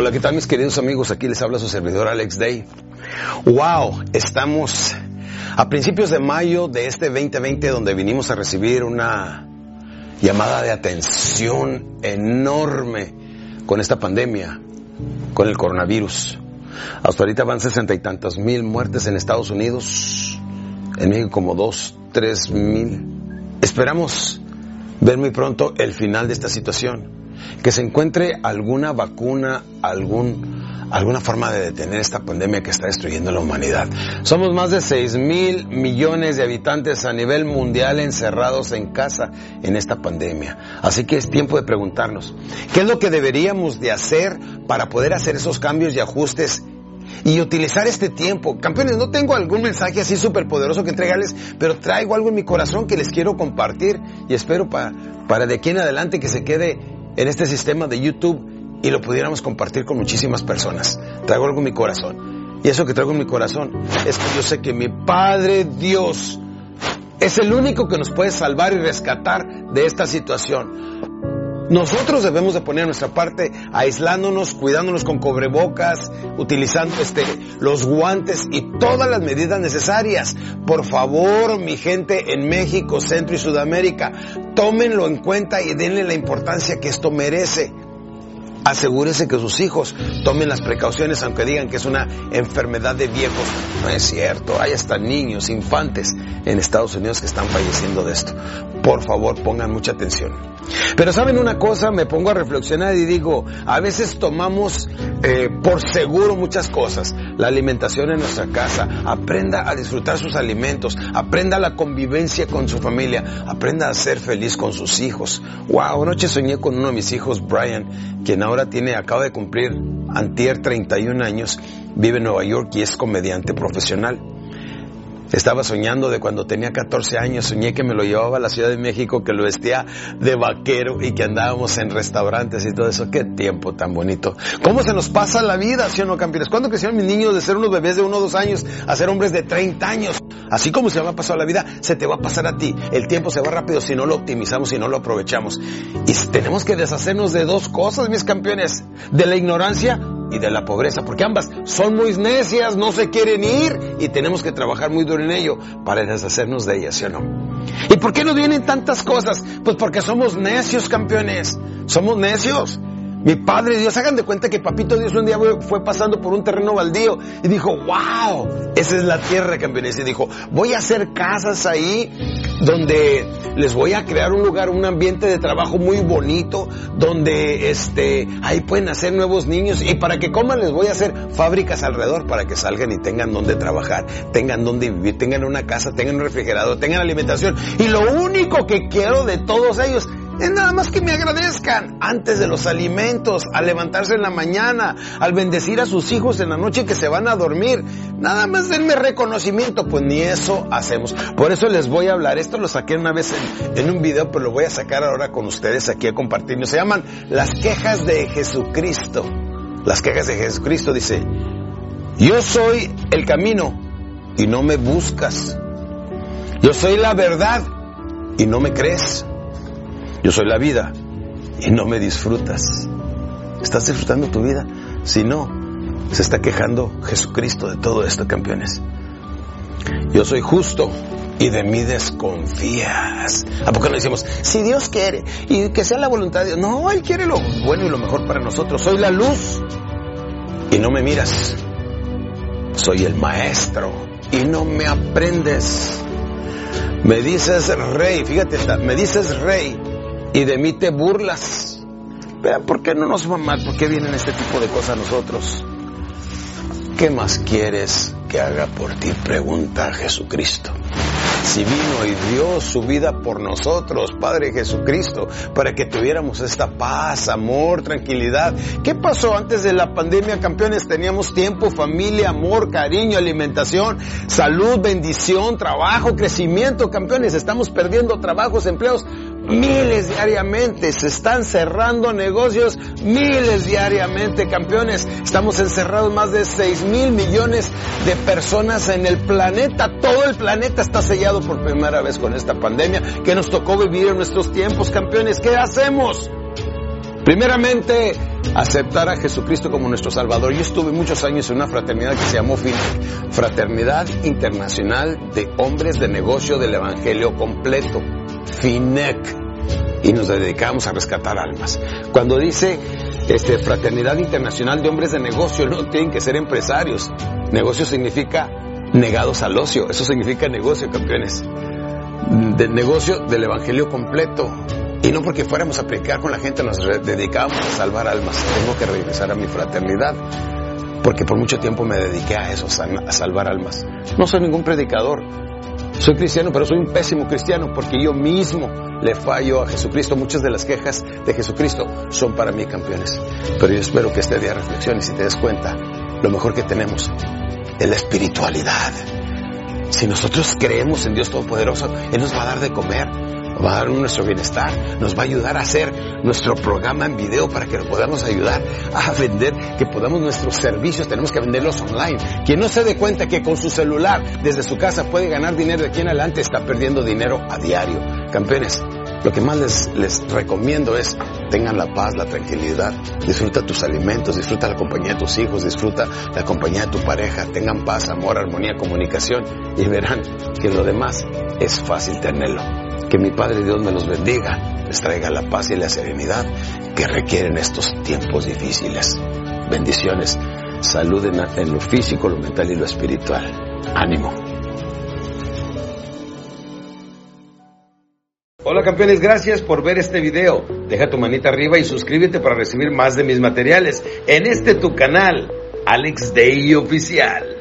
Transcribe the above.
Hola, ¿qué tal mis queridos amigos? Aquí les habla su servidor Alex Day. Wow, estamos a principios de mayo de este 2020 donde vinimos a recibir una llamada de atención enorme con esta pandemia, con el coronavirus. Hasta ahorita van sesenta y tantas mil muertes en Estados Unidos, en México como dos, tres mil. Esperamos ver muy pronto el final de esta situación que se encuentre alguna vacuna, algún, alguna forma de detener esta pandemia que está destruyendo la humanidad. Somos más de 6 mil millones de habitantes a nivel mundial encerrados en casa en esta pandemia. Así que es tiempo de preguntarnos, ¿qué es lo que deberíamos de hacer para poder hacer esos cambios y ajustes y utilizar este tiempo. Campeones, no tengo algún mensaje así súper poderoso que entregarles, pero traigo algo en mi corazón que les quiero compartir y espero para, para de aquí en adelante que se quede en este sistema de YouTube y lo pudiéramos compartir con muchísimas personas. Traigo algo en mi corazón. Y eso que traigo en mi corazón es que yo sé que mi Padre Dios es el único que nos puede salvar y rescatar de esta situación. Nosotros debemos de poner nuestra parte aislándonos, cuidándonos con cobrebocas, utilizando este, los guantes y todas las medidas necesarias. Por favor, mi gente en México, Centro y Sudamérica, tómenlo en cuenta y denle la importancia que esto merece. Asegúrese que sus hijos tomen las precauciones aunque digan que es una enfermedad de viejos. No es cierto, hay hasta niños, infantes en Estados Unidos que están falleciendo de esto. Por favor, pongan mucha atención. Pero saben una cosa, me pongo a reflexionar y digo, a veces tomamos eh, por seguro muchas cosas. La alimentación en nuestra casa, aprenda a disfrutar sus alimentos, aprenda la convivencia con su familia, aprenda a ser feliz con sus hijos. Wow, anoche soñé con uno de mis hijos, Brian, quien ahora tiene, acaba de cumplir antier 31 años, vive en Nueva York y es comediante profesional. Estaba soñando de cuando tenía 14 años, soñé que me lo llevaba a la Ciudad de México, que lo vestía de vaquero y que andábamos en restaurantes y todo eso. Qué tiempo tan bonito. ¿Cómo se nos pasa la vida, sí o no, campeones? ¿Cuándo crecieron mis niños de ser unos bebés de uno o dos años a ser hombres de 30 años? Así como se me ha pasado la vida, se te va a pasar a ti. El tiempo se va rápido si no lo optimizamos, si no lo aprovechamos. Y tenemos que deshacernos de dos cosas, mis campeones. De la ignorancia y de la pobreza, porque ambas son muy necias, no se quieren ir y tenemos que trabajar muy duro en ello para deshacernos de ellas, ¿sí o no? ¿Y por qué nos vienen tantas cosas? Pues porque somos necios, campeones. Somos necios. Mi Padre Dios, hagan de cuenta que Papito Dios un día fue pasando por un terreno baldío y dijo, wow, esa es la tierra, campeones. Y dijo, voy a hacer casas ahí donde les voy a crear un lugar, un ambiente de trabajo muy bonito, donde este, ahí pueden hacer nuevos niños y para que coman les voy a hacer fábricas alrededor para que salgan y tengan donde trabajar, tengan donde vivir, tengan una casa, tengan un refrigerador, tengan alimentación. Y lo único que quiero de todos ellos es nada más que me agradezcan antes de los alimentos, al levantarse en la mañana, al bendecir a sus hijos en la noche que se van a dormir. Nada más denme reconocimiento, pues ni eso hacemos. Por eso les voy a hablar. Esto lo saqué una vez en, un video, pero lo voy a sacar ahora con ustedes aquí a compartir. Se llaman las quejas de Jesucristo. Las quejas de Jesucristo dice, yo soy el camino y no me buscas. Yo soy la verdad y no me crees. Yo soy la vida y no me disfrutas. ¿Estás disfrutando tu vida? Si no, se está quejando Jesucristo de todo esto, campeones. Yo soy justo y de mí desconfías. ¿A poco no decimos, si Dios quiere y que sea la voluntad de Dios? No, Él quiere lo bueno y lo mejor para nosotros. Soy la luz y no me miras. Soy el maestro y no me aprendes. Me dices rey, fíjate, me dices rey y de mí te burlas. Vean, ¿por qué no nos va mal? ¿Por qué vienen este tipo de cosas a nosotros? ¿Qué más quieres que haga por ti? Pregunta Jesucristo. Si vino y dio su vida por nosotros, Padre Jesucristo, para que tuviéramos esta paz, amor, tranquilidad. ¿Qué pasó antes de la pandemia, campeones? Teníamos tiempo, familia, amor, cariño, alimentación, salud, bendición, trabajo, crecimiento, campeones. Estamos perdiendo trabajos, empleos miles diariamente, se están cerrando negocios miles diariamente, campeones. Estamos encerrados más de 6 mil millones de personas en el planeta. Todo el planeta está sellado por primera vez con esta pandemia que nos tocó vivir en nuestros tiempos, campeones. ¿Qué hacemos? Primeramente, aceptar a Jesucristo como nuestro Salvador. Yo estuve muchos años en una fraternidad que se llamó FINEC, Fraternidad Internacional de Hombres de Negocio del Evangelio Completo, FINEC, y nos dedicamos a rescatar almas. Cuando dice este, Fraternidad Internacional de Hombres de Negocio, no tienen que ser empresarios. Negocio significa negados al ocio, eso significa negocio, campeones. De negocio del Evangelio completo, y no porque fuéramos a predicar con la gente, nos dedicábamos a salvar almas. Tengo que regresar a mi fraternidad, porque por mucho tiempo me dediqué a eso, a salvar almas. No soy ningún predicador. Soy cristiano, pero soy un pésimo cristiano porque yo mismo le fallo a Jesucristo. Muchas de las quejas de Jesucristo son para mí campeones. Pero yo espero que este día reflexiones y te des cuenta lo mejor que tenemos es la espiritualidad. Si nosotros creemos en Dios Todopoderoso, Él nos va a dar de comer va a dar nuestro bienestar, nos va a ayudar a hacer nuestro programa en video para que nos podamos ayudar a vender, que podamos nuestros servicios, tenemos que venderlos online. Quien no se dé cuenta que con su celular desde su casa puede ganar dinero de aquí en adelante está perdiendo dinero a diario. Campeones, lo que más les, les recomiendo es tengan la paz, la tranquilidad, disfruta tus alimentos, disfruta la compañía de tus hijos, disfruta la compañía de tu pareja, tengan paz, amor, armonía, comunicación y verán que lo demás es fácil tenerlo. Que mi Padre Dios me los bendiga, les traiga la paz y la serenidad que requieren estos tiempos difíciles. Bendiciones, salud en, lo físico, lo mental y lo espiritual. Ánimo. Hola campeones, gracias por ver este video. Deja tu manita arriba y suscríbete para recibir más de mis materiales en este tu canal, Alex Day Oficial.